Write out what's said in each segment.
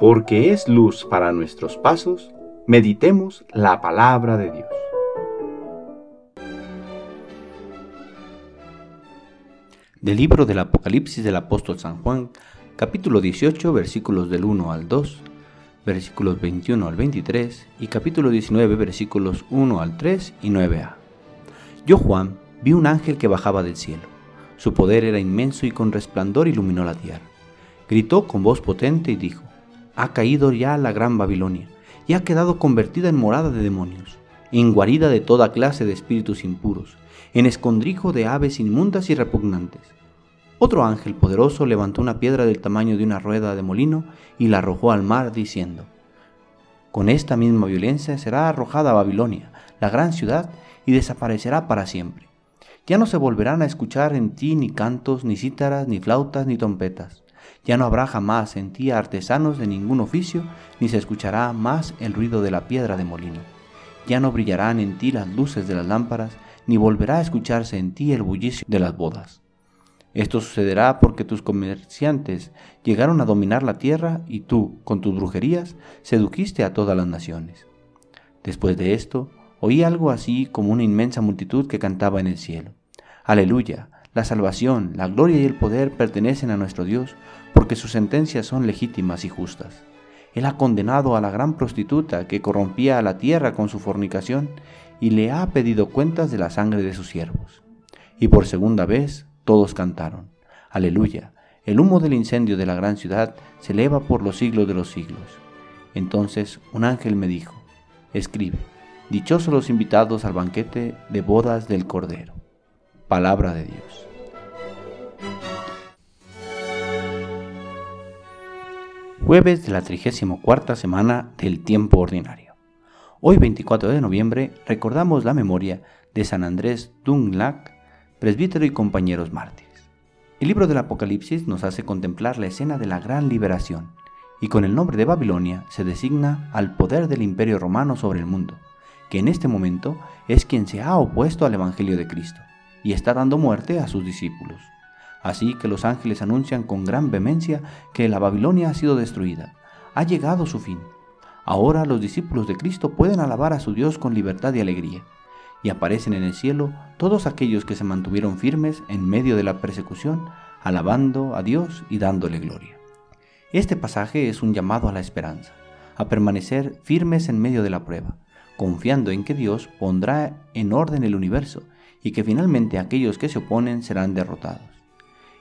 porque es luz para nuestros pasos, meditemos la palabra de Dios. Del libro del Apocalipsis del apóstol San Juan, capítulo 18, versículos del 1 al 2, versículos 21 al 23 y capítulo 19, versículos 1 al 3 y 9a. Yo, Juan, vi un ángel que bajaba del cielo. Su poder era inmenso y con resplandor iluminó la tierra. Gritó con voz potente y dijo, ha caído ya la gran Babilonia, y ha quedado convertida en morada de demonios, en guarida de toda clase de espíritus impuros, en escondrijo de aves inmundas y repugnantes. Otro ángel poderoso levantó una piedra del tamaño de una rueda de molino y la arrojó al mar, diciendo, Con esta misma violencia será arrojada Babilonia, la gran ciudad, y desaparecerá para siempre. Ya no se volverán a escuchar en ti ni cantos, ni cítaras, ni flautas, ni trompetas ya no habrá jamás en ti artesanos de ningún oficio, ni se escuchará más el ruido de la piedra de molino. Ya no brillarán en ti las luces de las lámparas, ni volverá a escucharse en ti el bullicio de las bodas. Esto sucederá porque tus comerciantes llegaron a dominar la tierra y tú, con tus brujerías, sedujiste a todas las naciones. Después de esto, oí algo así como una inmensa multitud que cantaba en el cielo. Aleluya, la salvación, la gloria y el poder pertenecen a nuestro Dios, porque sus sentencias son legítimas y justas. Él ha condenado a la gran prostituta que corrompía a la tierra con su fornicación y le ha pedido cuentas de la sangre de sus siervos. Y por segunda vez todos cantaron, Aleluya, el humo del incendio de la gran ciudad se eleva por los siglos de los siglos. Entonces un ángel me dijo, Escribe, dichosos los invitados al banquete de bodas del Cordero. Palabra de Dios. Jueves de la 34 semana del tiempo ordinario. Hoy 24 de noviembre recordamos la memoria de San Andrés Dunglac, presbítero y compañeros mártires. El libro del Apocalipsis nos hace contemplar la escena de la gran liberación, y con el nombre de Babilonia se designa al poder del imperio romano sobre el mundo, que en este momento es quien se ha opuesto al Evangelio de Cristo y está dando muerte a sus discípulos. Así que los ángeles anuncian con gran vehemencia que la Babilonia ha sido destruida, ha llegado su fin. Ahora los discípulos de Cristo pueden alabar a su Dios con libertad y alegría, y aparecen en el cielo todos aquellos que se mantuvieron firmes en medio de la persecución, alabando a Dios y dándole gloria. Este pasaje es un llamado a la esperanza, a permanecer firmes en medio de la prueba, confiando en que Dios pondrá en orden el universo y que finalmente aquellos que se oponen serán derrotados.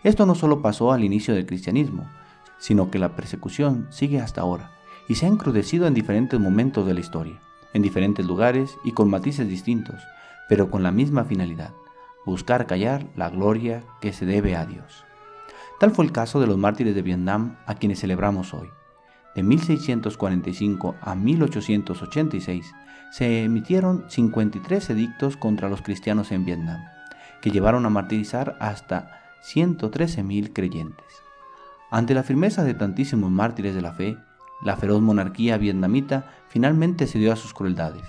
Esto no solo pasó al inicio del cristianismo, sino que la persecución sigue hasta ahora y se ha encrudecido en diferentes momentos de la historia, en diferentes lugares y con matices distintos, pero con la misma finalidad, buscar callar la gloria que se debe a Dios. Tal fue el caso de los mártires de Vietnam a quienes celebramos hoy. De 1645 a 1886 se emitieron 53 edictos contra los cristianos en Vietnam, que llevaron a martirizar hasta 113.000 creyentes. Ante la firmeza de tantísimos mártires de la fe, la feroz monarquía vietnamita finalmente cedió a sus crueldades,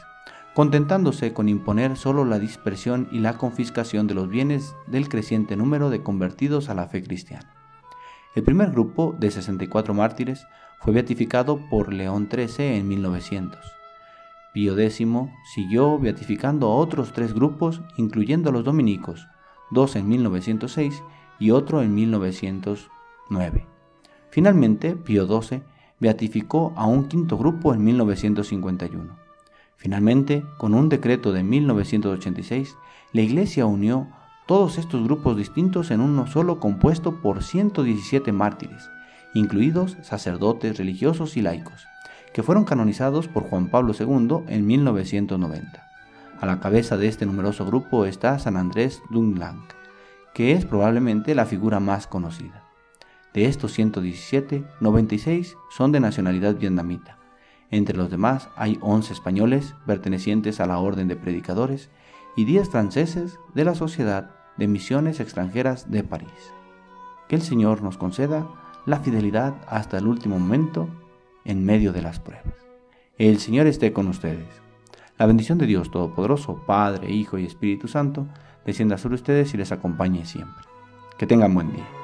contentándose con imponer solo la dispersión y la confiscación de los bienes del creciente número de convertidos a la fe cristiana. El primer grupo de 64 mártires fue beatificado por León XIII en 1900 Pío X siguió beatificando a otros tres grupos, incluyendo a los dominicos, dos en 1906 y otro en 1909. Finalmente, Pío XII beatificó a un quinto grupo en 1951. Finalmente, con un decreto de 1986, la Iglesia unió todos estos grupos distintos en uno solo compuesto por 117 mártires, incluidos sacerdotes religiosos y laicos que fueron canonizados por Juan Pablo II en 1990. A la cabeza de este numeroso grupo está San Andrés Dunglang, que es probablemente la figura más conocida. De estos 117, 96 son de nacionalidad vietnamita. Entre los demás hay 11 españoles pertenecientes a la Orden de Predicadores y 10 franceses de la Sociedad de Misiones Extranjeras de París. Que el Señor nos conceda la fidelidad hasta el último momento en medio de las pruebas. El Señor esté con ustedes. La bendición de Dios Todopoderoso, Padre, Hijo y Espíritu Santo, descienda sobre ustedes y les acompañe siempre. Que tengan buen día.